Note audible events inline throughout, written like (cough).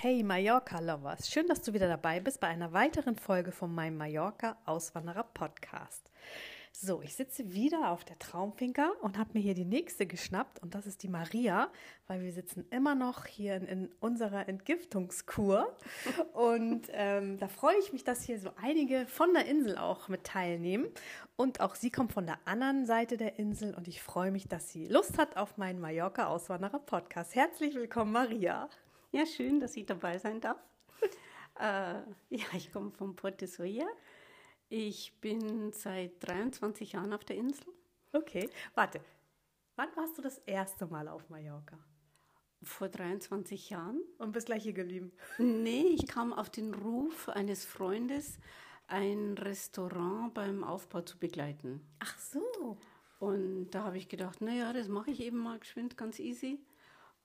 Hey Mallorca-Lovers, schön, dass du wieder dabei bist bei einer weiteren Folge von meinem Mallorca-Auswanderer-Podcast. So, ich sitze wieder auf der Traumfinker und habe mir hier die nächste geschnappt und das ist die Maria, weil wir sitzen immer noch hier in, in unserer Entgiftungskur und ähm, da freue ich mich, dass hier so einige von der Insel auch mit teilnehmen und auch sie kommt von der anderen Seite der Insel und ich freue mich, dass sie Lust hat auf meinen Mallorca-Auswanderer-Podcast. Herzlich willkommen, Maria. Ja, schön, dass ich dabei sein darf. (laughs) äh, ja, ich komme von Porto Soya. Ich bin seit 23 Jahren auf der Insel. Okay, warte. Wann warst du das erste Mal auf Mallorca? Vor 23 Jahren. Und bist gleich hier geblieben? (laughs) Nee, ich kam auf den Ruf eines Freundes, ein Restaurant beim Aufbau zu begleiten. Ach so. Und da habe ich gedacht, naja, das mache ich eben mal geschwind, ganz easy.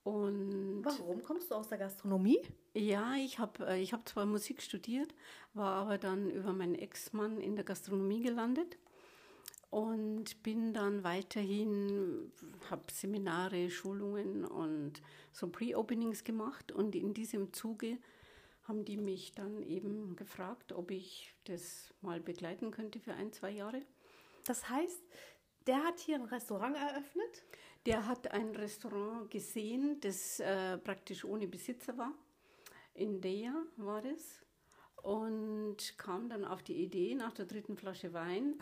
Und Warum kommst du aus der Gastronomie? Ja, ich habe äh, ich hab zwar Musik studiert, war aber dann über meinen Ex-Mann in der Gastronomie gelandet und bin dann weiterhin, habe Seminare, Schulungen und so Pre-Openings gemacht und in diesem Zuge haben die mich dann eben gefragt, ob ich das mal begleiten könnte für ein, zwei Jahre. Das heißt, der hat hier ein Restaurant eröffnet? Der hat ein Restaurant gesehen, das äh, praktisch ohne Besitzer war. In Dea war das. Und kam dann auf die Idee nach der dritten Flasche Wein,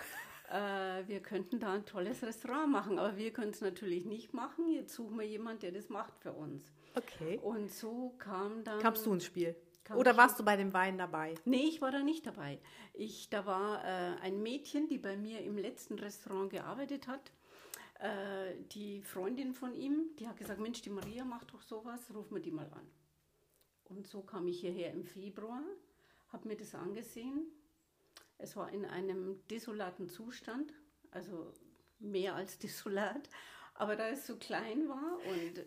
äh, wir könnten da ein tolles Restaurant machen. Aber wir können es natürlich nicht machen. Jetzt suchen wir jemanden, der das macht für uns. Okay. Und so kam dann. Kamst du ins Spiel? Oder warst du bei dem Wein dabei? Nee, ich war da nicht dabei. Ich, da war äh, ein Mädchen, die bei mir im letzten Restaurant gearbeitet hat äh, die Freundin von ihm, die hat gesagt, Mensch, die Maria macht doch sowas, ruf mir die mal an. Und so kam ich hierher im Februar, habe mir das angesehen. Es war in einem desolaten Zustand, also mehr als (laughs) desolat, aber da es so klein war und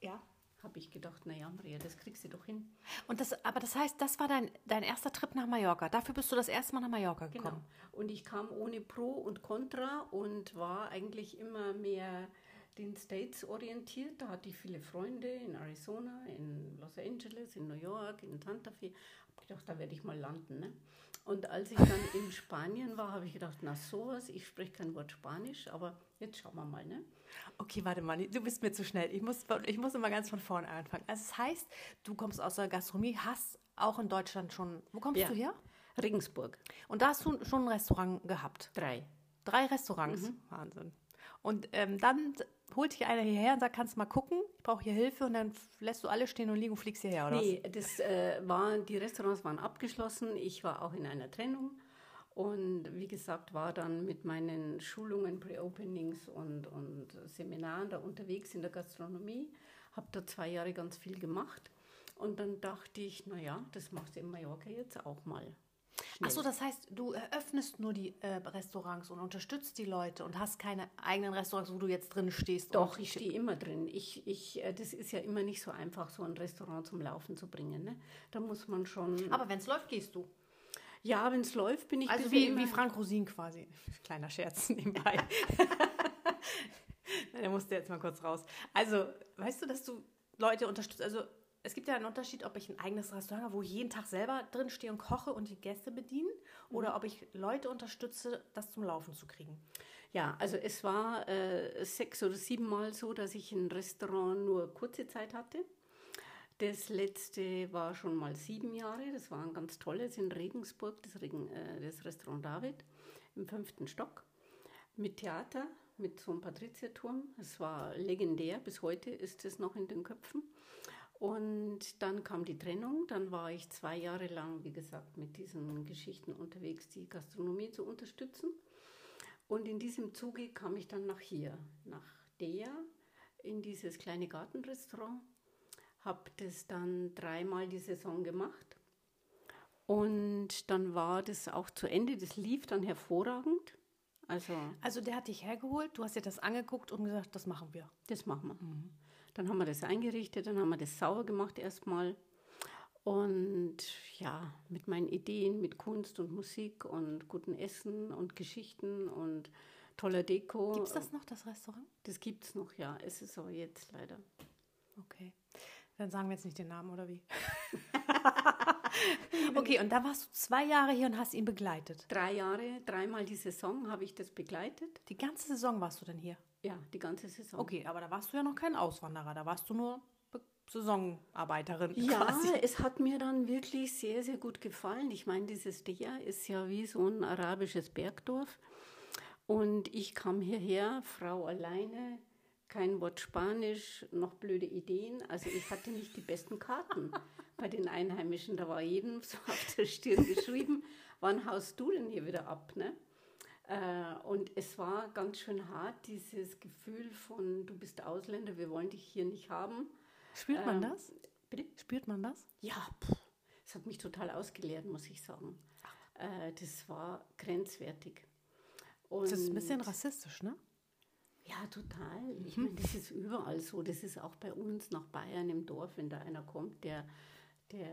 ja, habe ich gedacht, naja, Maria, das kriegst du doch hin. Und das, aber das heißt, das war dein, dein erster Trip nach Mallorca. Dafür bist du das erste Mal nach Mallorca genau. gekommen. Genau. Und ich kam ohne Pro und Contra und war eigentlich immer mehr den States orientiert. Da hatte ich viele Freunde in Arizona, in Los Angeles, in New York, in Santa Fe. Hab gedacht, da werde ich mal landen. Ne? Und als ich dann (laughs) in Spanien war, habe ich gedacht, na sowas, ich spreche kein Wort Spanisch, aber jetzt schauen wir mal. Ne? Okay, warte mal, du bist mir zu schnell. Ich muss, ich muss immer ganz von vorne anfangen. Also das heißt, du kommst aus der Gastronomie, hast auch in Deutschland schon, wo kommst ja. du her? Regensburg. Und da hast du schon ein Restaurant gehabt? Drei. Drei Restaurants? Mhm. Wahnsinn. Und ähm, dann holt dich einer hierher und sagt, kannst du mal gucken, ich brauche hier Hilfe und dann lässt du alle stehen und liegen und fliegst hierher, oder Nee, das, äh, war, die Restaurants waren abgeschlossen. Ich war auch in einer Trennung. Und wie gesagt, war dann mit meinen Schulungen, Pre-Openings und, und Seminaren da unterwegs in der Gastronomie. Habe da zwei Jahre ganz viel gemacht. Und dann dachte ich, naja, das machst du in Mallorca jetzt auch mal. Achso, das heißt, du eröffnest nur die äh, Restaurants und unterstützt die Leute und hast keine eigenen Restaurants, wo du jetzt drin stehst. Doch, ich stehe immer drin. Ich, ich, äh, das ist ja immer nicht so einfach, so ein Restaurant zum Laufen zu bringen. Ne? Da muss man schon. Aber wenn es läuft, gehst du. Ja, wenn es läuft, bin ich Also wie, wie Frank Rosin quasi. (laughs) Kleiner Scherz nebenbei. (laughs) Der musste jetzt mal kurz raus. Also, weißt du, dass du Leute unterstützt? Also, es gibt ja einen Unterschied, ob ich ein eigenes Restaurant habe, wo ich jeden Tag selber drin stehe und koche und die Gäste bedienen, mhm. oder ob ich Leute unterstütze, das zum Laufen zu kriegen. Ja, also es war äh, sechs oder sieben Mal so, dass ich ein Restaurant nur kurze Zeit hatte. Das letzte war schon mal sieben Jahre. Das war ein ganz tolles in Regensburg, das, Regen, äh, das Restaurant David im fünften Stock mit Theater, mit so einem Patrizierturm. Es war legendär, bis heute ist es noch in den Köpfen. Und dann kam die Trennung. Dann war ich zwei Jahre lang, wie gesagt, mit diesen Geschichten unterwegs, die Gastronomie zu unterstützen. Und in diesem Zuge kam ich dann nach hier, nach Dea, in dieses kleine Gartenrestaurant. Habe das dann dreimal die Saison gemacht. Und dann war das auch zu Ende. Das lief dann hervorragend. Also, Also der hat dich hergeholt, du hast dir das angeguckt und gesagt, das machen wir. das machen wir. Dann haben wir das eingerichtet, dann haben wir das sauber gemacht erstmal. Und ja, mit meinen Ideen, mit Kunst und Musik und gutem Essen und Geschichten und toller Deko. Gibt es das noch, das Restaurant? Das gibt es noch, ja. Es ist aber jetzt leider. Okay. Dann sagen wir jetzt nicht den Namen, oder wie? (laughs) okay, und da warst du zwei Jahre hier und hast ihn begleitet. Drei Jahre, dreimal die Saison habe ich das begleitet. Die ganze Saison warst du denn hier? Ja, die ganze Saison. Okay, aber da warst du ja noch kein Auswanderer, da warst du nur Be Saisonarbeiterin. Ja, quasi. es hat mir dann wirklich sehr, sehr gut gefallen. Ich meine, dieses Dea ist ja wie so ein arabisches Bergdorf. Und ich kam hierher, Frau alleine, kein Wort Spanisch, noch blöde Ideen. Also ich hatte nicht die besten Karten bei den Einheimischen. Da war jedem so (laughs) auf der Stirn geschrieben, wann haust du denn hier wieder ab? Ne? Äh, Und es war ganz schön hart, dieses Gefühl von, du bist Ausländer, wir wollen dich hier nicht haben. Spürt man Ähm, das? Bitte? Spürt man das? Ja, es hat mich total ausgeleert, muss ich sagen. Äh, das war grenzwertig. Und Das ist ein bisschen rassistisch, ne? Ja, total. Ich meine, das ist überall so. Das ist auch bei uns nach Bayern im Dorf, wenn da einer kommt, der, der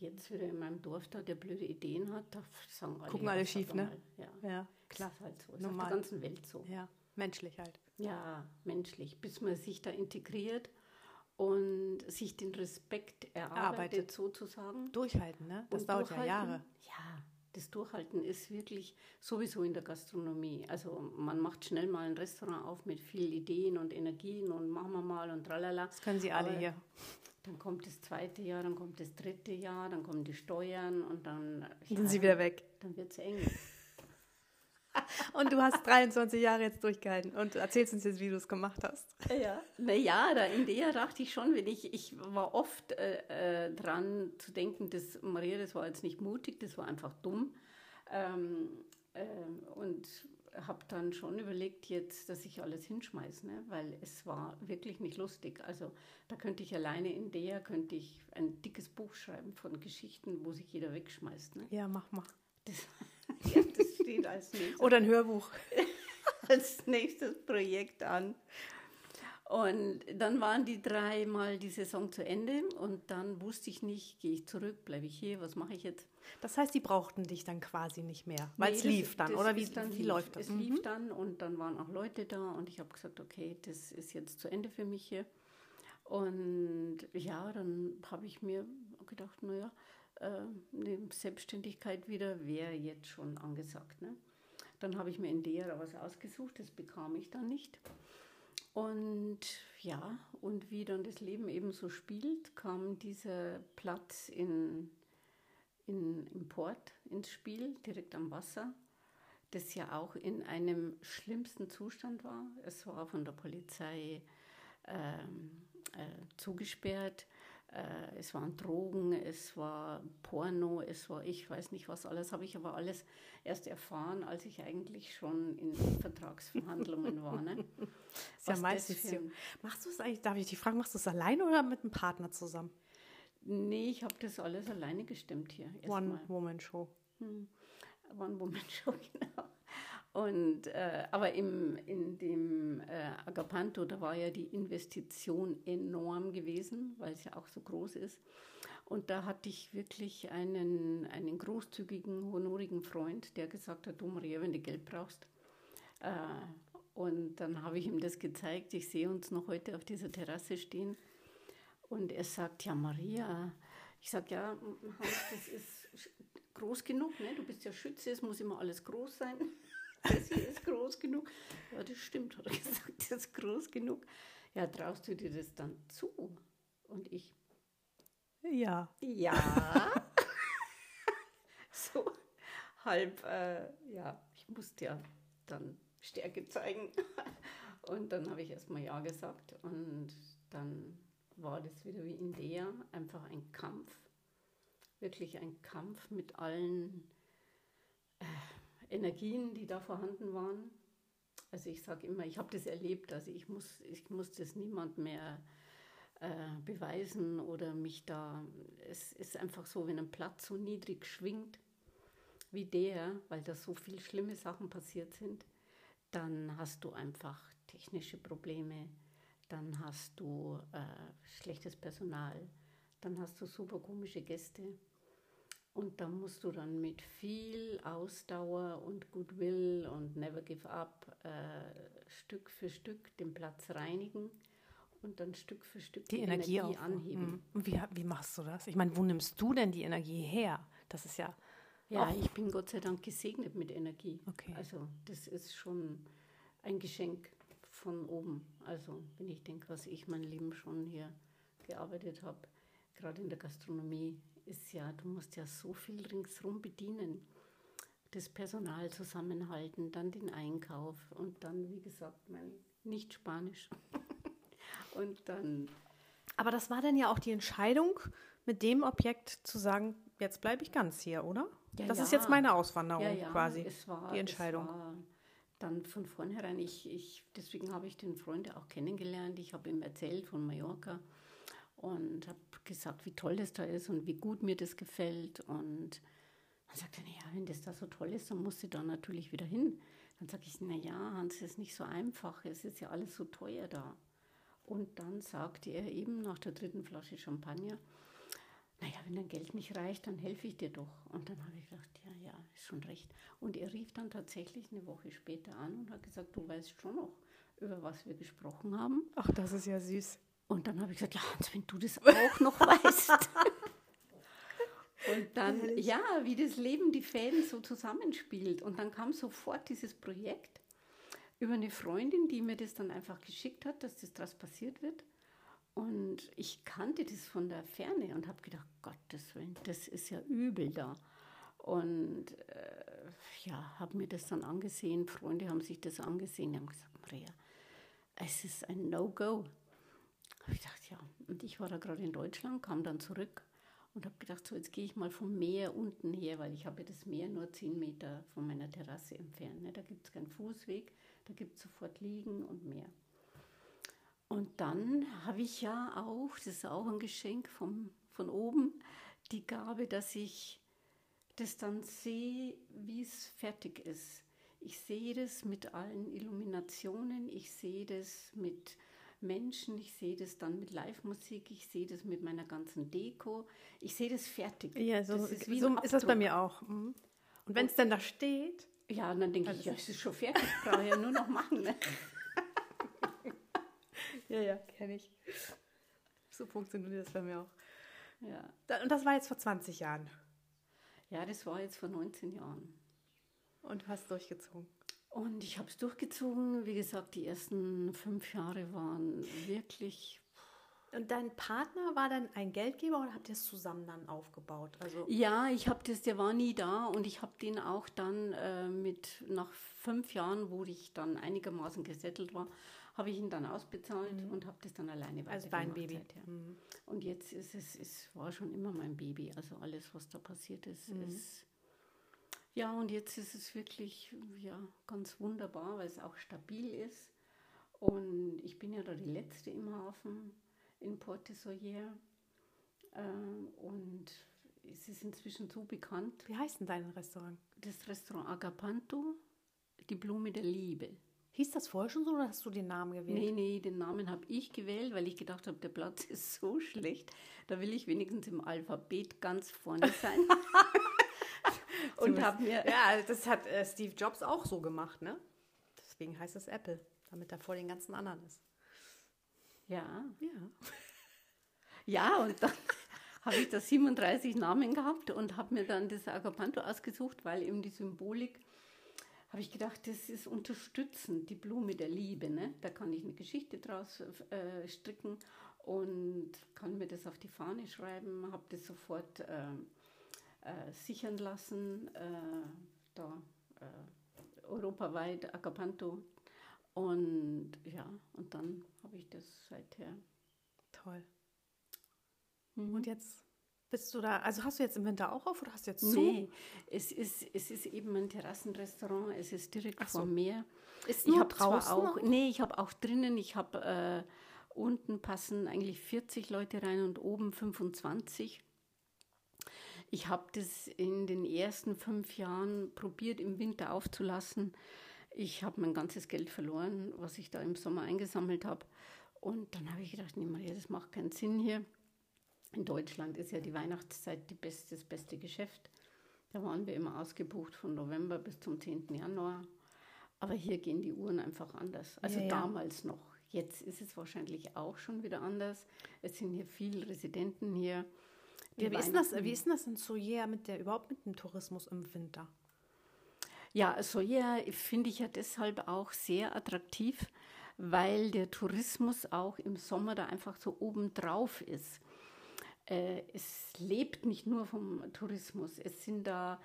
jetzt wieder in meinem Dorf da, der blöde Ideen hat, da sagen alle. Gucken ja, alle schief, ne? Ja, Ja, klar. Das ist halt so. Ist auf Normal. der ganzen Welt so. Ja, menschlich halt. Ja, menschlich, bis man sich da integriert und sich den Respekt erarbeitet, Arbeitet. sozusagen. Durchhalten, ne? Das Und dauert ja. Jahre. Ja, das Durchhalten ist wirklich sowieso in der Gastronomie. Also man macht schnell mal ein Restaurant auf mit viel Ideen und Energien und machen wir mal und tralala. Das können sie alle Aber hier. Dann kommt das zweite Jahr, dann kommt das dritte Jahr, dann kommen die Steuern und dann, Dann sind sie wieder weg. dann wird es eng. Und du hast 23 Jahre jetzt durchgehalten und erzählst uns jetzt, wie du es gemacht hast. Ja. Naja, da in der dachte ich schon, wenn ich, ich war oft äh, äh, dran zu denken, das Maria, das war jetzt nicht mutig, das war einfach dumm. Ähm, ähm, und habe dann schon überlegt jetzt, dass ich alles hinschmeiße, ne? weil es war wirklich nicht lustig. Also da könnte ich alleine in der, könnte ich ein dickes Buch schreiben von Geschichten, wo sich jeder wegschmeißt. Ne? Ja, mach mal. Das, (laughs) ja, das steht als nächstes Oder ein Hörbuch. (laughs) als nächstes Projekt an. Und dann waren die dreimal die Saison zu Ende und dann wusste ich nicht, gehe ich zurück, bleibe ich hier, was mache ich jetzt? Das heißt, die brauchten dich dann quasi nicht mehr, weil Nee, es lief dann, oder wie, dann wie lief. läuft das? Es Mhm. lief dann und dann waren auch Leute da und ich habe gesagt, okay, das ist jetzt zu Ende für mich hier. Und ja, dann habe ich mir gedacht, naja, äh, Selbstständigkeit wieder wäre jetzt schon angesagt. Ne? Dann habe ich mir in der was ausgesucht, das bekam ich dann nicht. Und ja, und wie dann das Leben eben so spielt, kam dieser Platz in, in, im Port ins Spiel, direkt am Wasser, das ja auch in einem schlimmsten Zustand war. Es war von der Polizei ähm, äh, zugesperrt. Äh, es waren Drogen, es war Porno, es war ich weiß nicht was alles, habe ich aber alles erst erfahren, als ich eigentlich schon in Vertragsverhandlungen war. Ne? (laughs) Ist ja Was meistens so. Machst du es eigentlich, darf ich dich fragen, machst du es alleine oder mit einem Partner zusammen? Nee, ich habe das alles alleine gestimmt hier. One-Woman-Show. One-Woman-Show, (laughs) genau. Und, äh, aber im, in dem äh, Agapanto, da war ja die Investition enorm gewesen, weil es ja auch so groß ist. Und da hatte ich wirklich einen, einen großzügigen, honorigen Freund, der gesagt hat, du Maria, wenn du Geld brauchst. Äh, und dann habe ich ihm das gezeigt. Ich sehe uns noch heute auf dieser Terrasse stehen. Und er sagt, ja Maria, ich sage, ja, Hans, das ist groß genug, ne? du bist ja Schütze, es muss immer alles groß sein. (laughs) Das hier ist groß genug. Ja, das stimmt, hat er (laughs) gesagt, das ist groß genug. Ja, traust du dir das dann zu? Und ich, Ja. ja. (laughs) so halb, äh, ja, ich musste ja dann Stärke zeigen. Und dann habe ich erstmal Ja gesagt und dann war das wieder wie in der, einfach ein Kampf, wirklich ein Kampf mit allen Energien, die da vorhanden waren. Also ich sage immer, ich habe das erlebt, also ich muss, ich muss das niemand mehr äh, beweisen oder mich da. Es ist einfach so, wenn ein Platz so niedrig schwingt wie der, weil da so viele schlimme Sachen passiert sind, dann hast du einfach technische Probleme, dann hast du äh, schlechtes Personal, dann hast du super komische Gäste. Und da musst du dann mit viel Ausdauer und Goodwill und Never Give Up äh, Stück für Stück den Platz reinigen und dann Stück für Stück die, die Energie, Energie anheben. Und wie, wie machst du das? Ich meine, wo nimmst du denn die Energie her? Das ist ja. Ja, ich bin Gott sei Dank gesegnet mit Energie. Okay. Also, das ist schon ein Geschenk von oben. Also, wenn ich denke, was ich mein Leben schon hier gearbeitet habe, gerade in der Gastronomie, ist ja, du musst ja so viel ringsherum bedienen. Das Personal zusammenhalten, dann den Einkauf und dann, wie gesagt, mein nicht Spanisch. (laughs) und dann. Aber das war dann ja auch die Entscheidung, mit dem Objekt zu sagen, jetzt bleibe ich ganz hier, oder? Ja, das ja. ist jetzt meine Auswanderung ja, quasi. Es war, die Entscheidung. Dann von vornherein, ich, ich, deswegen habe ich den Freund auch kennengelernt. Ich habe ihm erzählt von Mallorca und habe gesagt, wie toll das da ist und wie gut mir das gefällt. Und dann sagt er, naja, wenn das da so toll ist, dann muss sie da natürlich wieder hin. Dann sage ich, naja, Hans, es ist nicht so einfach, es ist ja alles so teuer da. Und dann sagte er eben nach der dritten Flasche Champagner, naja, wenn dein Geld nicht reicht, dann helfe ich dir doch. Und dann habe ich gedacht, ja, ja, ist schon recht. Und er rief dann tatsächlich eine Woche später an und hat gesagt, du weißt schon noch, über was wir gesprochen haben. Ach, das ist ja süß. Und dann habe ich gesagt, ja, Hans, wenn du das auch noch (laughs) weißt. und dann, ja, wie das Leben die Fäden so zusammenspielt. Und dann kam sofort dieses Projekt über eine Freundin, die mir das dann einfach geschickt hat, dass das draus passiert wird. Und ich kannte das von der Ferne und habe gedacht, Gottes Willen, das ist ja übel da. Und äh, ja, habe mir das dann angesehen. Freunde haben sich das angesehen, die haben gesagt, Maria, es ist ein No-Go. Habe ich gedacht, ja. Und ich war da gerade in Deutschland, kam dann zurück und habe gedacht, so jetzt gehe ich mal vom Meer unten her, weil ich habe ja das Meer nur zehn Meter von meiner Terrasse entfernt. Ne? Da gibt es keinen Fußweg, da gibt es sofort Liegen und Meer. Und dann habe ich ja auch, das ist auch ein Geschenk vom, von oben, die Gabe, dass ich das dann sehe, wie es fertig ist. Ich sehe das mit allen Illuminationen, ich sehe das mit Menschen, ich sehe das dann mit Live-Musik, ich sehe das mit meiner ganzen Deko, ich sehe das fertig. Ja, so, das ist, so ist das bei mir auch. Mhm. Und wenn es dann da steht? Ja, und dann denke ich, ja, es ist schon fertig, brauche ich ja nur noch machen. Ne? (laughs) Ja, ja, kenne ich. So funktioniert das bei mir auch. Ja. Und das war jetzt vor 20 Jahren. Ja, das war jetzt vor 19 Jahren. Und du hast durchgezogen. Und ich habe es durchgezogen. Wie gesagt, die ersten fünf Jahre waren wirklich. Und dein Partner war dann ein Geldgeber oder habt ihr es zusammen dann aufgebaut? Also ja, ich habe das, der war nie da und ich habe den auch dann äh, mit nach fünf Jahren, wo ich dann einigermaßen gesettelt war, habe ich ihn dann ausbezahlt mhm. und habe das dann alleine Als dein Baby. Mhm. Und jetzt ist es, es war schon immer mein Baby. Also alles, was da passiert ist, mhm. ist ja, und jetzt ist es wirklich ja, ganz wunderbar, weil es auch stabil ist. Und ich bin ja da die Letzte im Hafen in Porte Soyer. Ähm, und es ist inzwischen so bekannt. Wie heißt denn dein Restaurant? Das Restaurant Agapanto, die Blume der Liebe. Hieß das vorher schon so oder hast du den Namen gewählt? Nee, nee, den Namen habe ich gewählt, weil ich gedacht habe, der Platz (laughs) ist so schlecht. Da will ich wenigstens im Alphabet ganz vorne sein. (laughs) (laughs) und habe mir. Ja, das hat äh, Steve Jobs auch so gemacht, ne? Deswegen heißt es Apple, damit er vor den ganzen anderen ist. Ja. Ja. Ja, und dann (laughs) habe ich da 37 Namen gehabt und habe mir dann das Agapanto ausgesucht, weil eben die Symbolik habe ich gedacht, das ist unterstützend, die Blume der Liebe. Ne? Da kann ich eine Geschichte draus äh, stricken und kann mir das auf die Fahne schreiben, habe das sofort äh, äh, sichern lassen, äh, da äh, europaweit Agapanto. Und ja, und dann habe ich das seither. Toll. Mhm. Und jetzt bist du da, also hast du jetzt im Winter auch auf oder hast du jetzt zu? Nee, es ist, es ist eben ein Terrassenrestaurant, es ist direkt so. vor Meer. Ist ich draußen? auch, nee, ich habe auch drinnen, ich habe Unten passen eigentlich 40 Leute rein und oben 25. Ich habe das in den ersten fünf Jahren probiert, im Winter aufzulassen. Ich habe mein ganzes Geld verloren, was ich da im Sommer eingesammelt habe. Und dann habe ich gedacht, nee, Maria, das macht keinen Sinn hier. In Deutschland ist ja die Weihnachtszeit die beste, das beste Geschäft. Da waren wir immer ausgebucht von November bis zum 10. Januar. Aber hier gehen die Uhren einfach anders. Also ja, ja. damals noch. Jetzt ist es wahrscheinlich auch schon wieder anders. Es sind hier viele Residenten hier. Ja, wie, ist das, wie ist das in Soja mit der überhaupt mit dem Tourismus im Winter? Ja, Soja finde ich ja deshalb auch sehr attraktiv, weil der Tourismus auch im Sommer da einfach so obendrauf ist. Äh, es lebt nicht nur vom Tourismus, es sind da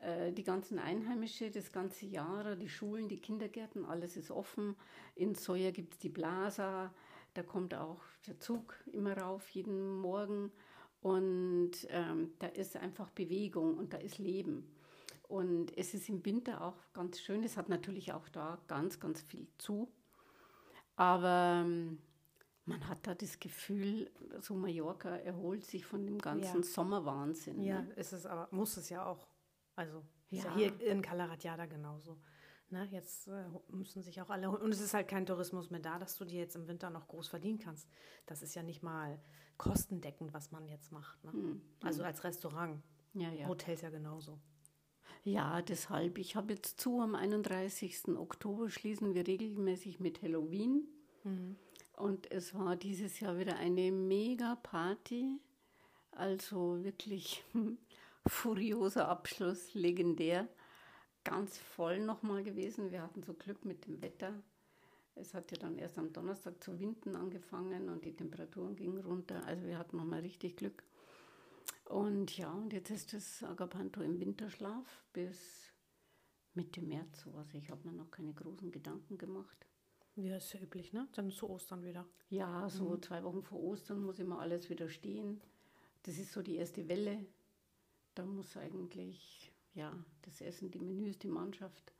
äh, die ganzen Einheimische das ganze Jahr, die Schulen, die Kindergärten, alles ist offen. In Soja gibt es die Blasa, da kommt auch der Zug immer rauf, jeden Morgen. Und ähm, da ist einfach Bewegung und da ist Leben. Und es ist im Winter auch ganz schön. Es hat natürlich auch da ganz, ganz viel zu. Aber ähm, man hat da das Gefühl, so Mallorca erholt sich von dem ganzen ja. Sommerwahnsinn. Ja, ne? ist es aber, muss es ja auch. Also ja. ja hier in Calaratiada genauso. Ne, jetzt äh, müssen sich auch alle, und es ist halt kein Tourismus mehr da, dass du dir jetzt im Winter noch groß verdienen kannst. Das ist ja nicht mal kostendeckend, was man jetzt macht. Ne? Mhm. Also als Restaurant. Ja, ja. Hotels ja genauso. Ja, deshalb. Ich habe jetzt zu, am 31. Oktober schließen wir regelmäßig mit Halloween. Mhm. Und es war dieses Jahr wieder eine mega Party. Also wirklich (laughs) furioser Abschluss, legendär. Ganz voll nochmal gewesen. Wir hatten so Glück mit dem Wetter. Es hat ja dann erst am Donnerstag zu winden angefangen und die Temperaturen gingen runter. Also wir hatten nochmal richtig Glück. Und ja, und jetzt ist das Agapanto im Winterschlaf bis Mitte März sowas. Ich habe mir noch keine großen Gedanken gemacht. Ja, ist ja üblich, ne? Dann zu Ostern wieder. Ja, so mhm. zwei Wochen vor Ostern muss immer alles wieder stehen. Das ist so die erste Welle. Da muss eigentlich, ja, das Essen, die Menüs, die Mannschaft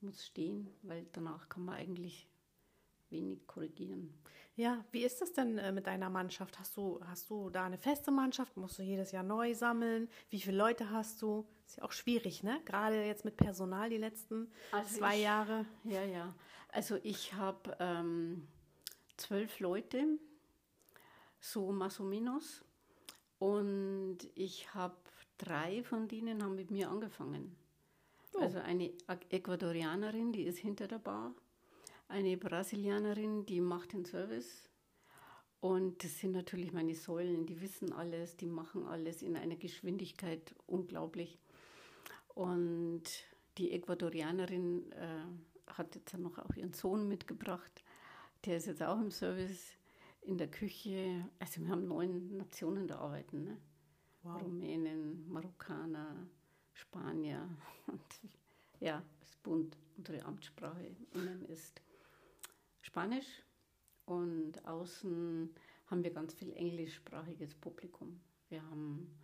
muss stehen, weil danach kann man eigentlich wenig korrigieren. Ja, wie ist das denn äh, mit deiner Mannschaft? Hast du, hast du da eine feste Mannschaft? Musst du jedes Jahr neu sammeln? Wie viele Leute hast du? Ist ja auch schwierig, ne? Gerade jetzt mit Personal die letzten also zwei ich, Jahre. Ja, ja. Also ich habe ähm, zwölf Leute, so más o menos. Und ich habe drei von denen haben mit mir angefangen. Oh. Also eine Ecuadorianerin, die ist hinter der Bar, eine Brasilianerin, die macht den Service. Und das sind natürlich meine Säulen, die wissen alles, die machen alles in einer Geschwindigkeit unglaublich. Und die Ecuadorianerin äh, hat jetzt noch auch ihren Sohn mitgebracht. Der ist jetzt auch im Service in der Küche. Also wir haben neun Nationen da arbeiten. Ne? Wow. Rumänen, Marokkaner, Spanier. (laughs) Und ja, es ist bunt. Unsere Amtssprache innen ist Spanisch und außen haben wir ganz viel englischsprachiges Publikum. Wir haben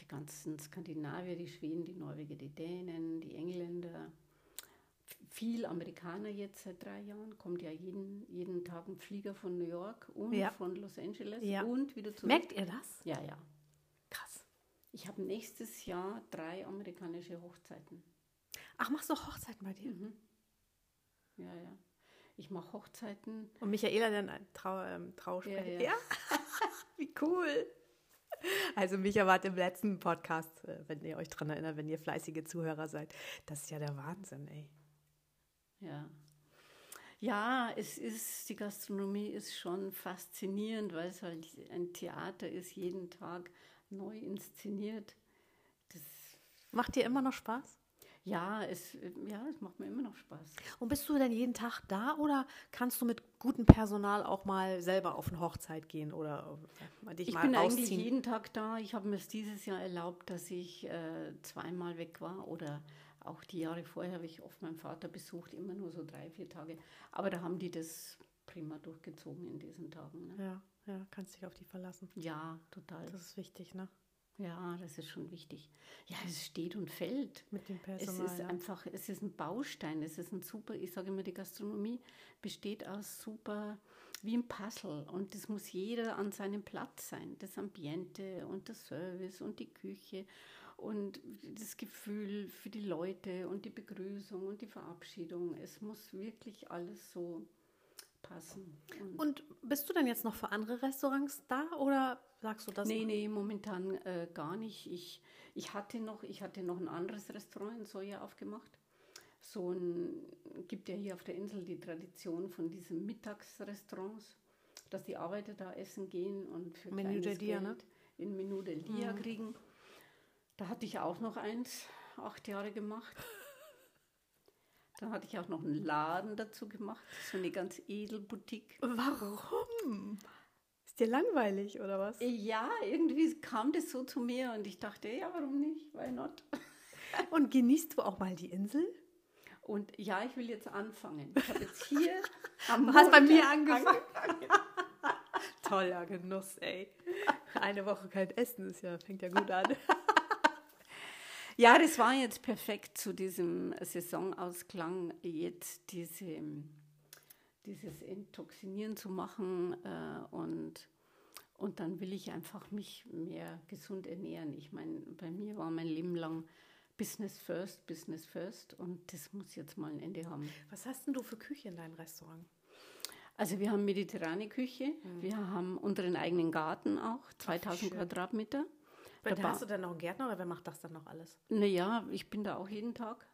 die ganzen Skandinavier, die Schweden, die Norweger, die Dänen, die Engländer, viel Amerikaner jetzt seit drei Jahren, kommt ja jeden, jeden Tag ein Flieger von New York und ja. von Los Angeles ja. und wieder zurück. Merkt ihr das? Ja, ja. Krass. Ich habe nächstes Jahr drei amerikanische Hochzeiten. Ach, machst du Hochzeiten bei dir? Mhm. Ja, ja. Ich mache Hochzeiten. Und Michaela dann Trau, ähm. Ja, ja. ja? (laughs) Wie cool. Also Micha war im letzten Podcast, äh, wenn ihr euch daran erinnert, wenn ihr fleißige Zuhörer seid. Das ist ja der Wahnsinn, ey. Ja. Ja, es ist, die Gastronomie ist schon faszinierend, weil es halt ein Theater ist, jeden Tag neu inszeniert. Das Macht dir immer noch Spaß? Ja, es, ja, es macht mir immer noch Spaß. Und bist du denn jeden Tag da oder kannst du mit gutem Personal auch mal selber auf eine Hochzeit gehen oder äh, dich ich mal Ich bin rausziehen? eigentlich jeden Tag da. Ich habe mir es dieses Jahr erlaubt, dass ich äh, zweimal weg war oder auch die Jahre vorher habe ich oft meinen Vater besucht, immer nur so drei, vier Tage. Aber da haben die das prima durchgezogen in diesen Tagen. Ne? Ja, ja, kannst dich auf die verlassen. Ja, total. Das ist wichtig, ne? Ja, das ist schon wichtig. Ja, es steht und fällt. Mit dem Personal. Es ist ja. einfach, es ist ein Baustein, es ist ein super, ich sage immer, die Gastronomie besteht aus super wie ein Puzzle und das muss jeder an seinem Platz sein. Das Ambiente und der Service und die Küche und das Gefühl für die Leute und die Begrüßung und die Verabschiedung. Es muss wirklich alles so passen. Und, und bist du dann jetzt noch für andere Restaurants da oder sagst du das? Nee, nee, momentan äh, gar nicht. Ich, ich, hatte noch, ich hatte noch ein anderes Restaurant in Soja aufgemacht so ein, gibt ja hier auf der Insel die Tradition von diesen Mittagsrestaurants, dass die Arbeiter da essen gehen und für Menü Dia, ne? in Menü del Dia mhm. kriegen. Da hatte ich auch noch eins, acht Jahre gemacht. Da hatte ich auch noch einen Laden dazu gemacht, so eine ganz edel Boutique. Warum? Ist dir langweilig oder was? Ja, irgendwie kam das so zu mir und ich dachte, ja, warum nicht? Why not? (laughs) Und genießt du auch mal die Insel? Und ja, ich will jetzt anfangen. Ich habe jetzt hier (laughs) am Du hast bei mir angefangen. (laughs) Toller Genuss, ey. Eine Woche kein Essen ist ja, fängt ja gut an. Ja, das war jetzt perfekt zu diesem Saisonausklang, jetzt diese, dieses Intoxinieren zu machen äh, und und dann will ich einfach mich mehr gesund ernähren. Ich meine, bei mir war mein Leben lang Business first, Business first und das muss jetzt mal ein Ende haben. Was hast denn du für Küche in deinem Restaurant? Also wir haben mediterrane Küche, mhm. wir haben unseren eigenen Garten auch, 2000 Quadratmeter. Da hast du dann noch einen Gärtner oder wer macht das dann noch alles? Naja, ich bin da auch jeden Tag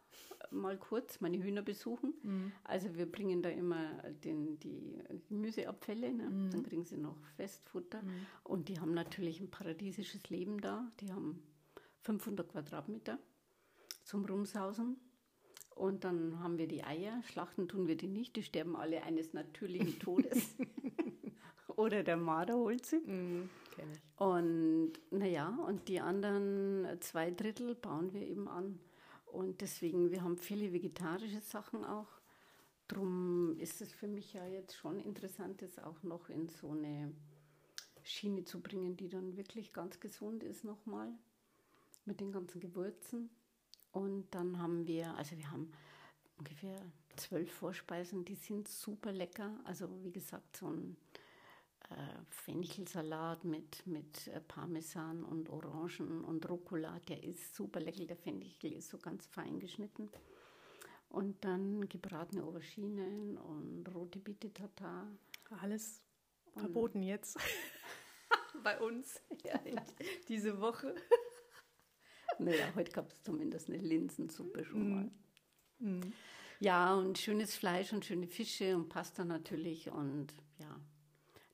mal kurz meine Hühner besuchen. Mhm. Also wir bringen da immer den, die Gemüseabfälle, ne? mhm. dann kriegen sie noch Festfutter. Mhm. Und die haben natürlich ein paradiesisches Leben da. Die haben 500 Quadratmeter zum Rumsausen. Und dann haben wir die Eier. Schlachten tun wir die nicht. Die sterben alle eines natürlichen Todes. (laughs) (laughs) Oder der Marder holt sie. Mm, und naja, und die anderen zwei Drittel bauen wir eben an. Und deswegen, wir haben viele vegetarische Sachen auch. Drum ist es für mich ja jetzt schon interessant, das auch noch in so eine Schiene zu bringen, die dann wirklich ganz gesund ist nochmal. Mit den ganzen Gewürzen. Und dann haben wir, also wir haben ungefähr zwölf Vorspeisen, die sind super lecker. Also wie gesagt, so ein Fenchelsalat mit, mit äh, Parmesan und Orangen und Rucola, der ist super lecker. Der Fenchel ist so ganz fein geschnitten. Und dann gebratene Auberginen und rote Biete Tatar. Alles verboten jetzt. (laughs) Bei uns ja, diese Woche. Naja, heute gab es zumindest eine Linsensuppe schon mal. Mm. Mm. Ja, und schönes Fleisch und schöne Fische und Pasta natürlich und ja,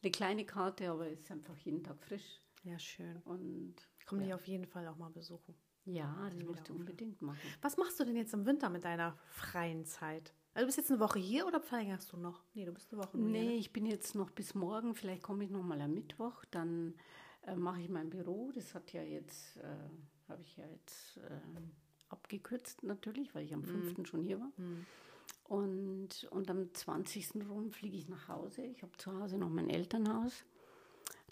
eine kleine Karte, aber es ist einfach jeden Tag frisch. Ja, schön. Und ich komme ja. dich auf jeden Fall auch mal besuchen. Ja, das musst du unbedingt machen. Was machst du denn jetzt im Winter mit deiner freien Zeit? Also du bist jetzt eine Woche hier oder verlängerst du noch? Nee, du bist eine Woche nur Nee, hier, ne? ich bin jetzt noch bis morgen. Vielleicht komme ich noch mal am Mittwoch. Dann äh, mache ich mein Büro. Das hat ja jetzt äh, habe ich ja jetzt äh, abgekürzt natürlich, weil ich am 5. Mhm. schon hier war. Mhm. Und, und am 20. rum fliege ich nach Hause. Ich habe zu Hause noch mein Elternhaus.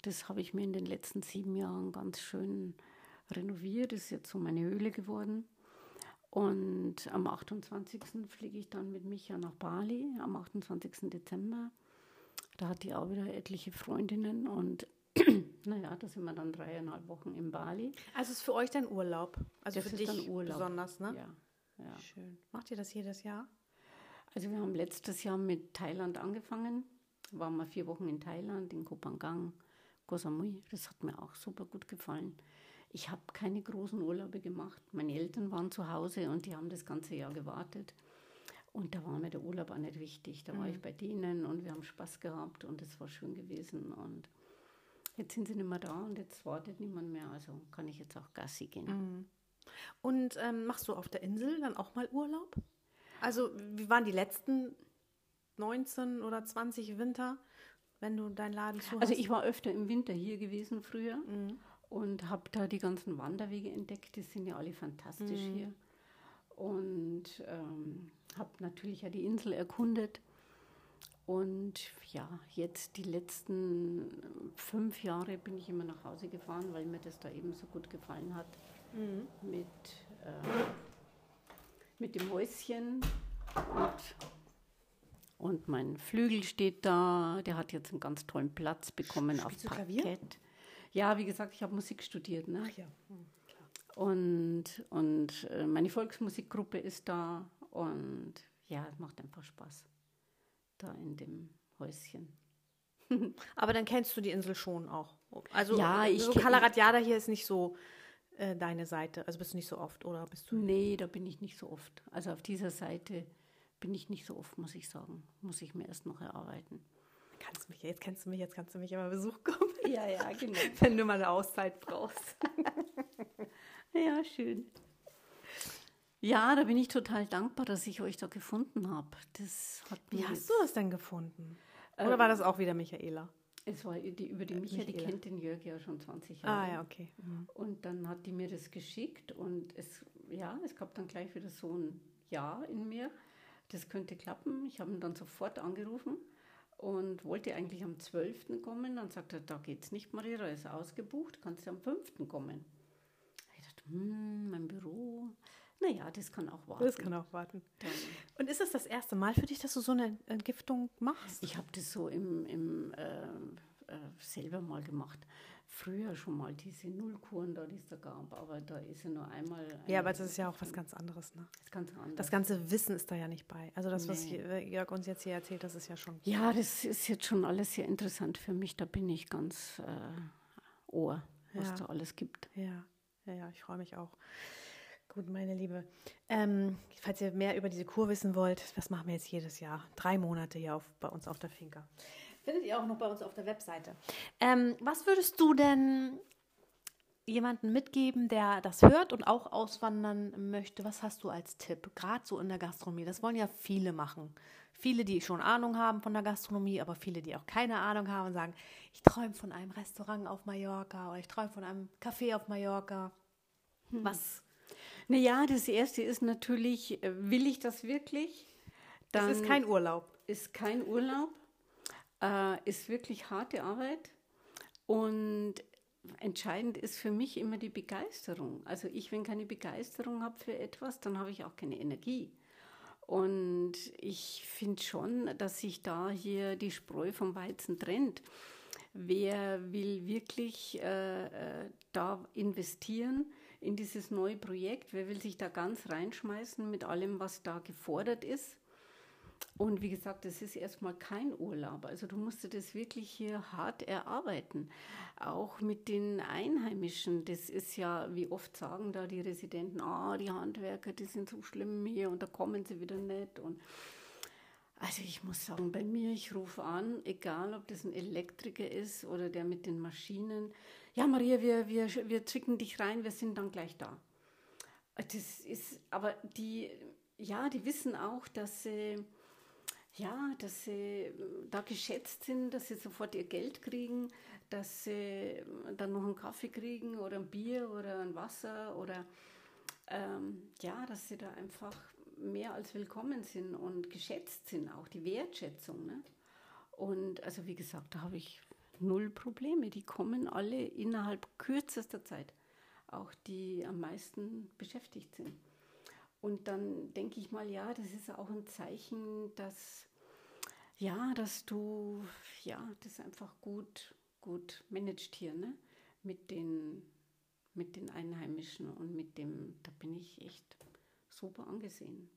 Das habe ich mir in den letzten sieben Jahren ganz schön renoviert. Das ist jetzt so meine Höhle geworden. Und am 28. fliege ich dann mit Micha nach Bali, am 28. Dezember. Da hat die auch wieder etliche Freundinnen und (clears throat) naja, da sind wir dann dreieinhalb Wochen in Bali. Also ist für euch dann Urlaub? Also das für dich besonders, ne? Ja, ja. Schön. Macht ihr das jedes Jahr? Also wir haben letztes Jahr mit Thailand angefangen. Waren wir vier Wochen in Thailand, in Kopangang, Koh Samui. Das hat mir auch super gut gefallen. Ich habe keine großen Urlaube gemacht. Meine Eltern waren zu Hause und die haben das ganze Jahr gewartet. Und da war mir der Urlaub auch nicht wichtig. Da mhm. war ich bei denen und wir haben Spaß gehabt und es war schön gewesen. Und Jetzt sind sie nicht mehr da und jetzt wartet niemand mehr, also kann ich jetzt auch Gassi gehen. Mhm. Und ähm, machst du auf der Insel dann auch mal Urlaub? Also, wie waren die letzten 19 oder 20 Winter, wenn du deinen Laden zu Also, ich war öfter im Winter hier gewesen früher mhm. und habe da die ganzen Wanderwege entdeckt. Die sind ja alle fantastisch mhm. hier. Und ähm, habe natürlich ja die Insel erkundet. Und ja, jetzt die letzten fünf Jahre bin ich immer nach Hause gefahren, weil mir das da eben so gut gefallen hat. Mhm. Mit, äh, mit dem Häuschen und Und mein Flügel steht da, der hat jetzt einen ganz tollen Platz bekommen Spielst auf du Klavier? Parkett. Ja, wie gesagt, ich habe Musik studiert. Ne? Ach ja. Hm. Und, und äh, meine Volksmusikgruppe ist da und ja, es macht einfach Spaß da in dem Häuschen. (laughs) Aber dann kennst du die Insel schon auch. Also Ja, ich so Kalaratjada hier ist nicht so äh, deine Seite. Also bist du nicht so oft oder bist du? Nee, da bin ich nicht so oft. Also auf dieser Seite bin ich nicht so oft, muss ich sagen. Muss ich mir erst noch erarbeiten. Kannst mich, jetzt kennst du mich, jetzt kannst du mich immer Besuch kommen, (laughs) Ja, ja, genau. (laughs) wenn du mal eine Auszeit brauchst. (laughs) Ja, schön. Ja, da bin ich total dankbar, dass ich euch da gefunden habe. Das hat Wie hast du das denn gefunden? Oder war das auch wieder Michaela? Es war die, über die Micha, die Michaela. kennt den Jörg ja schon 20 Jahre. Ah ja, okay. Mhm. Und dann hat die mir das geschickt und es, ja, es gab dann gleich wieder so ein Ja in mir. Das könnte klappen. Ich habe ihn dann sofort angerufen und wollte eigentlich am 12. kommen. Dann sagte er, da geht's nicht, Maria, da ist ausgebucht, kannst du am 5. kommen. Ich dachte, hm, mein Büro. Naja, das kann auch warten. Das kann auch warten. Dann, Und ist das das erste Mal für dich, dass du so eine Entgiftung machst? ich habe das so im, im äh, äh, selber mal gemacht. Früher schon mal diese Nullkuren da, die es da gab, aber da ist ja nur einmal. Ja, aber das ist ja auch was ganz anderes, ne? Das ist ganz anders. Das ganze Wissen ist da ja nicht bei. Also das, was Nee. Jö- Jörg uns jetzt hier erzählt, das ist ja schon. Ja, das ist jetzt schon alles sehr interessant für mich. Da bin ich ganz äh, Ohr, was Ja. da alles gibt. Ja, ja, ja, ich freue mich auch. Gut, meine Liebe. Ähm, falls ihr mehr über diese Kur wissen wollt, das machen wir jetzt jedes Jahr. Drei Monate hier auf, bei uns auf der Finca. Findet ihr auch noch bei uns auf der Webseite. Ähm, was würdest du denn jemanden mitgeben, der das hört und auch auswandern möchte? Was hast du als Tipp? Gerade so in der Gastronomie. Das wollen ja viele machen. Viele, die schon Ahnung haben von der Gastronomie, aber viele, die auch keine Ahnung haben und sagen, ich träume von einem Restaurant auf Mallorca oder ich träume von einem Café auf Mallorca. Was? Naja, das Erste ist natürlich, äh, will ich das wirklich? Das ist kein Urlaub. ist kein Urlaub, äh, ist wirklich harte Arbeit und entscheidend ist für mich immer die Begeisterung. Also ich, wenn keine Begeisterung habe für etwas, dann habe ich auch keine Energie. Und ich finde schon, dass sich da hier die Spreu vom Weizen trennt. Wer will wirklich äh, äh, da investieren in dieses neue Projekt? Wer will sich da ganz reinschmeißen mit allem, was da gefordert ist? Und wie gesagt, das ist erstmal kein Urlaub. Also du musst das wirklich hier hart erarbeiten. Auch mit den Einheimischen. Das ist ja, wie oft sagen da die Residenten, ah, die Handwerker, die sind so schlimm hier und da kommen sie wieder nicht. Und also ich muss sagen, bei mir, ich rufe an, egal ob das ein Elektriker ist oder der mit den Maschinen. Ja, Maria, wir, wir, wir schicken dich rein, wir sind dann gleich da. Das ist, aber die, ja, die wissen auch, dass sie, ja, dass sie da geschätzt sind, dass sie sofort ihr Geld kriegen, dass sie dann noch einen Kaffee kriegen oder ein Bier oder ein Wasser oder ähm, ja, dass sie da einfach mehr als willkommen sind und geschätzt sind, auch die Wertschätzung. Ne? Und also wie gesagt, da habe ich null Probleme. Die kommen alle innerhalb kürzester Zeit, auch die am meisten beschäftigt sind. Und dann denke ich mal, ja, das ist auch ein Zeichen, dass ja, dass du ja das einfach gut gut managst hier, ne? Mit den mit den Einheimischen und mit dem, da bin ich echt super angesehen.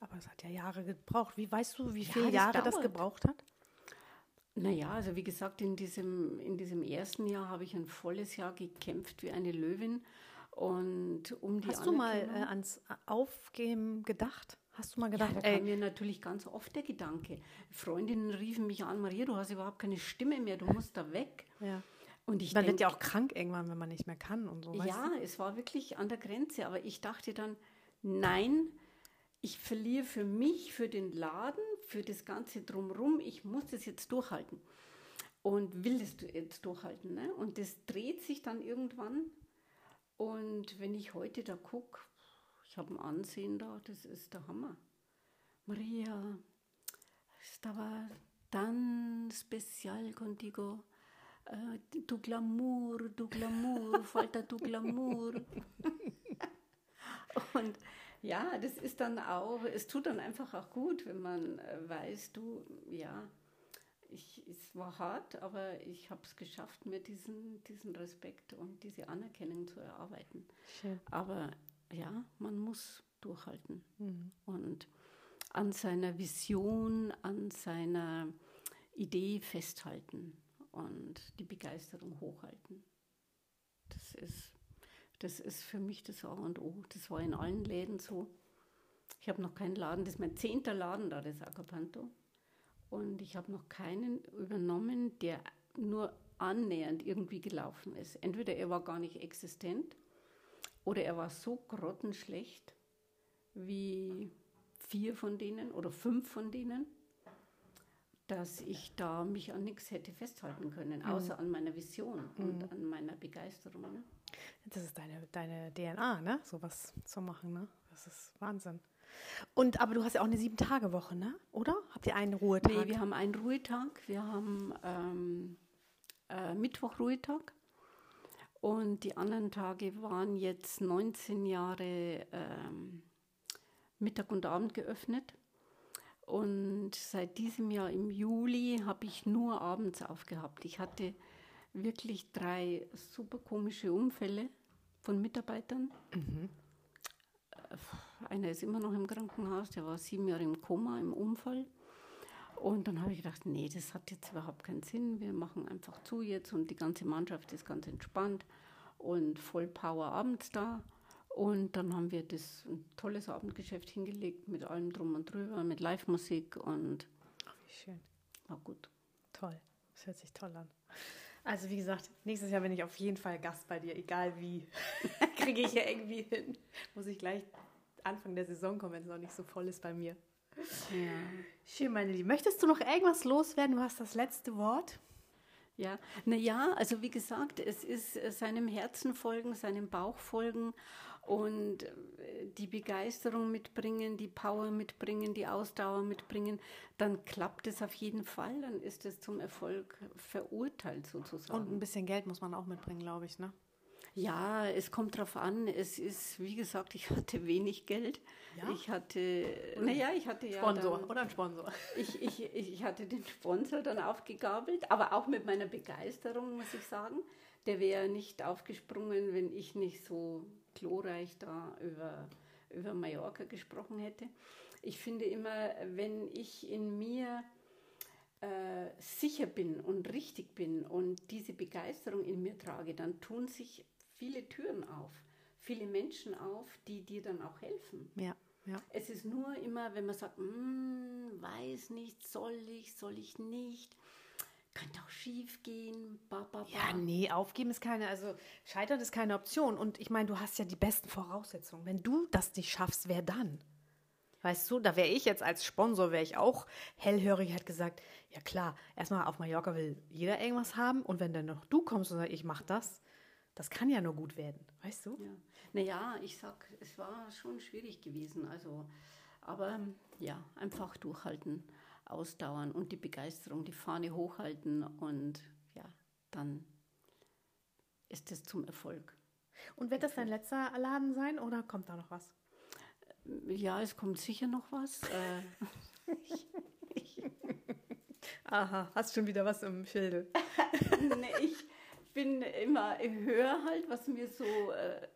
Aber es hat ja Jahre gebraucht. Wie weißt du, wie Ja, viele das Jahre das dauert. gebraucht hat? Naja, also wie gesagt, in diesem, in diesem ersten Jahr habe ich ein volles Jahr gekämpft wie eine Löwin. Und um die Hast du mal äh, ans Aufgeben gedacht? Hast du mal Ja, gedacht, da ey, kam mir natürlich ganz oft der Gedanke. Freundinnen riefen mich an, Maria, du hast überhaupt keine Stimme mehr, du musst da weg. ja. Und ich man wird denk- ja auch krank irgendwann, wenn man nicht mehr kann und so. Ja, es war wirklich an der Grenze, aber ich dachte dann, nein, ich verliere für mich, für den Laden, für das Ganze drumherum, ich muss das jetzt durchhalten und will das du- jetzt durchhalten. Ne? Und das dreht sich dann irgendwann. Und wenn ich heute da gucke, ich habe ein Ansehen da, das ist der Hammer. Maria, stava tan special contigo. Eh, tu glamour, tu glamour, falta tu glamour. (laughs) Und ja, das ist dann auch, es tut dann einfach auch gut, wenn man äh, weiß, du, ja, ich, es war hart, aber ich habe es geschafft, mir diesen, diesen Respekt und diese Anerkennung zu erarbeiten. Schön. Aber ja, man muss durchhalten Mhm. und an seiner Vision, an seiner Idee festhalten und die Begeisterung hochhalten. Das ist, das ist für mich das A und O. Das war in allen Läden so. Ich habe noch keinen Laden, das ist mein zehnter Laden da, das Acapanto. Und ich habe noch keinen übernommen, der nur annähernd irgendwie gelaufen ist. Entweder er war gar nicht existent oder er war so grottenschlecht wie vier von denen oder fünf von denen, dass ich da mich an nichts hätte festhalten können, außer an meiner Vision und an meiner Begeisterung. Ne? Das ist deine, deine DNA, ne? Sowas zu machen, ne? Das ist Wahnsinn. Und aber du hast ja auch eine Sieben-Tage-Woche, ne? Oder? Habt ihr einen Ruhetag? Nee, wir haben einen Ruhetag. Wir haben ähm, äh, Mittwoch Ruhetag. Und die anderen Tage waren jetzt 19 Jahre ähm, Mittag und Abend geöffnet. Und seit diesem Jahr im Juli habe ich nur abends aufgehabt. Ich hatte wirklich drei super komische Unfälle von Mitarbeitern. Äh, Einer ist immer noch im Krankenhaus, der war sieben Jahre im Koma im Unfall. Und dann habe ich gedacht, nee, das hat jetzt überhaupt keinen Sinn. Wir machen einfach zu jetzt und die ganze Mannschaft ist ganz entspannt und voll Power abends da. Und dann haben wir das ein tolles Abendgeschäft hingelegt mit allem drum und drüber, mit Live-Musik und Ach, wie schön. war gut. Toll. Das hört sich toll an. Also wie gesagt, nächstes Jahr bin ich auf jeden Fall Gast bei dir, egal wie. (laughs) Kriege ich ja irgendwie hin. Muss ich gleich Anfang der Saison kommen, wenn es noch nicht so voll ist bei mir. Ja. Schön, meine Liebe. Möchtest du noch irgendwas loswerden? Du hast das letzte Wort. Ja, naja, also wie gesagt, es ist äh, seinem Herzen folgen, seinem Bauch folgen und äh, die Begeisterung mitbringen, die Power mitbringen, die Ausdauer mitbringen, dann klappt es auf jeden Fall, dann ist es zum Erfolg verurteilt sozusagen. Und ein bisschen Geld muss man auch mitbringen, glaube ich, ne? Ja, es kommt drauf an. Es ist, wie gesagt, ich hatte wenig Geld. Ja? Ich hatte, naja, ich hatte ja. Sponsor dann, oder ein Sponsor. ich, ich, ich hatte den Sponsor dann aufgegabelt, aber auch mit meiner Begeisterung, muss ich sagen. Der wäre nicht aufgesprungen, wenn ich nicht so glorreich da über, über Mallorca gesprochen hätte. Ich finde immer, wenn ich in mir äh, sicher bin und richtig bin und diese Begeisterung in mir trage, dann tun sich viele Türen auf, viele Menschen auf, die dir dann auch helfen. Ja, ja. Es ist nur immer, wenn man sagt, "Mm, weiß nicht, soll ich, soll ich nicht, könnte auch schief gehen, ba, ba, ba. Ja, nee, aufgeben ist keine, also scheitern ist keine Option. Und ich meine, du hast ja die besten Voraussetzungen. Wenn du das nicht schaffst, wer dann? Weißt du, da wäre ich jetzt als Sponsor, wäre ich auch hellhörig, hätte gesagt, ja klar, erstmal auf Mallorca will jeder irgendwas haben und wenn dann noch du kommst und sagst, ich mach das, das kann ja nur gut werden, weißt du? Ja. Naja, ich sag, es war schon schwierig gewesen. Also, aber ja, einfach durchhalten, ausdauern und die Begeisterung, die Fahne hochhalten und ja, dann ist es zum Erfolg. Und wird das dein letzter Laden sein oder kommt da noch was? Ja, es kommt sicher noch was. Äh, (laughs) Aha, hast schon wieder was im Schilde. (laughs) nee, ich bin immer, höre halt, was mir so äh,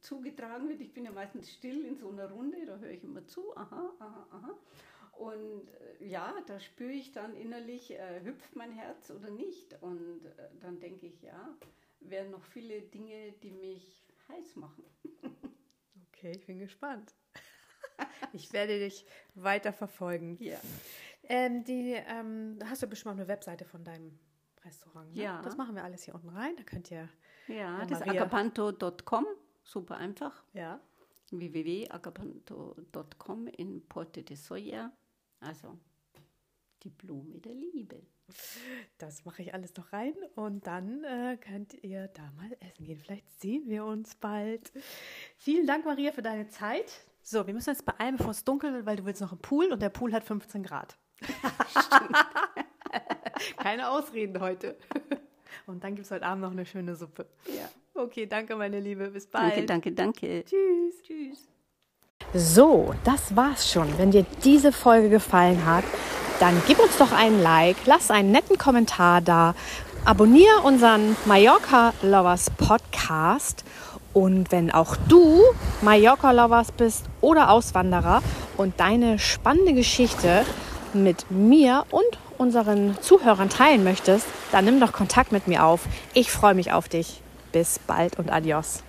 zugetragen wird. Ich bin ja meistens still in so einer Runde, da höre ich immer zu, aha, aha, aha. Und äh, ja, da spüre ich dann innerlich, äh, hüpft mein Herz oder nicht. Und äh, dann denke ich, ja, wären noch viele Dinge, die mich heiß machen. (laughs) Okay, ich bin gespannt. (laughs) Ich werde dich weiter verfolgen. Ja. Ähm, die, ähm, hast du bestimmt auch eine Webseite von deinem Restaurant. Ne? Ja. Das machen wir alles hier unten rein. Da könnt ihr, Ja, das ist Maria. agapanto.com, super einfach. ja. www.agapanto.com in Porte de Soya, also die Blume der Liebe. Das mache ich alles noch rein und dann äh, könnt ihr da mal essen gehen. Vielleicht sehen wir uns bald. Vielen Dank, Maria, für deine Zeit. So, wir müssen jetzt beeilen, bevor es dunkel wird, weil du willst noch im Pool und der Pool hat 15 Grad. (laughs) Keine Ausreden heute. Und dann gibt es heute Abend noch eine schöne Suppe. Ja. Okay, danke, meine Liebe. Bis bald. Danke, danke, danke. Tschüss. Tschüss. So, das war's schon. Wenn dir diese Folge gefallen hat, dann gib uns doch einen Like, lass einen netten Kommentar da, abonniere unseren Mallorca Lovers Podcast und wenn auch du Mallorca Lovers bist oder Auswanderer und deine spannende Geschichte mit mir und unseren Zuhörern teilen möchtest, dann nimm doch Kontakt mit mir auf. Ich freue mich auf dich. Bis bald und adios.